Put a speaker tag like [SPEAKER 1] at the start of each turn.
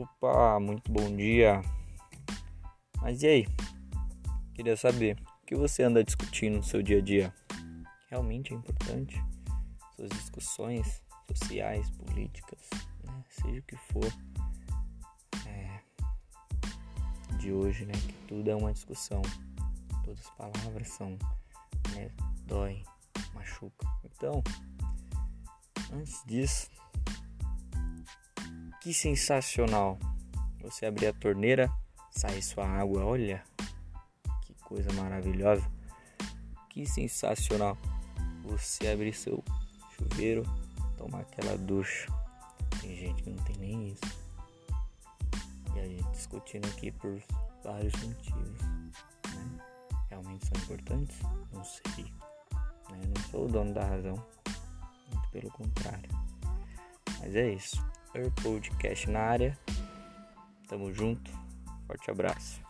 [SPEAKER 1] Opa, muito bom dia. Mas e aí? Queria saber o que você anda discutindo no seu dia a dia. Realmente é importante? Suas discussões sociais, políticas, né? seja o que for é, de hoje, né? Que tudo é uma discussão. Todas as palavras são, né? Dói, machuca. Então, antes disso, que sensacional! Você abrir a torneira, sair sua água, olha que coisa maravilhosa! Que sensacional! Você abrir seu chuveiro, tomar aquela ducha. Tem gente que não tem nem isso. E a gente discutindo aqui por vários motivos. Né? Realmente são importantes? Não sei. Né? Não sou o dono da razão. Muito pelo contrário. Mas é isso. Podcast na área. Tamo junto. Forte abraço.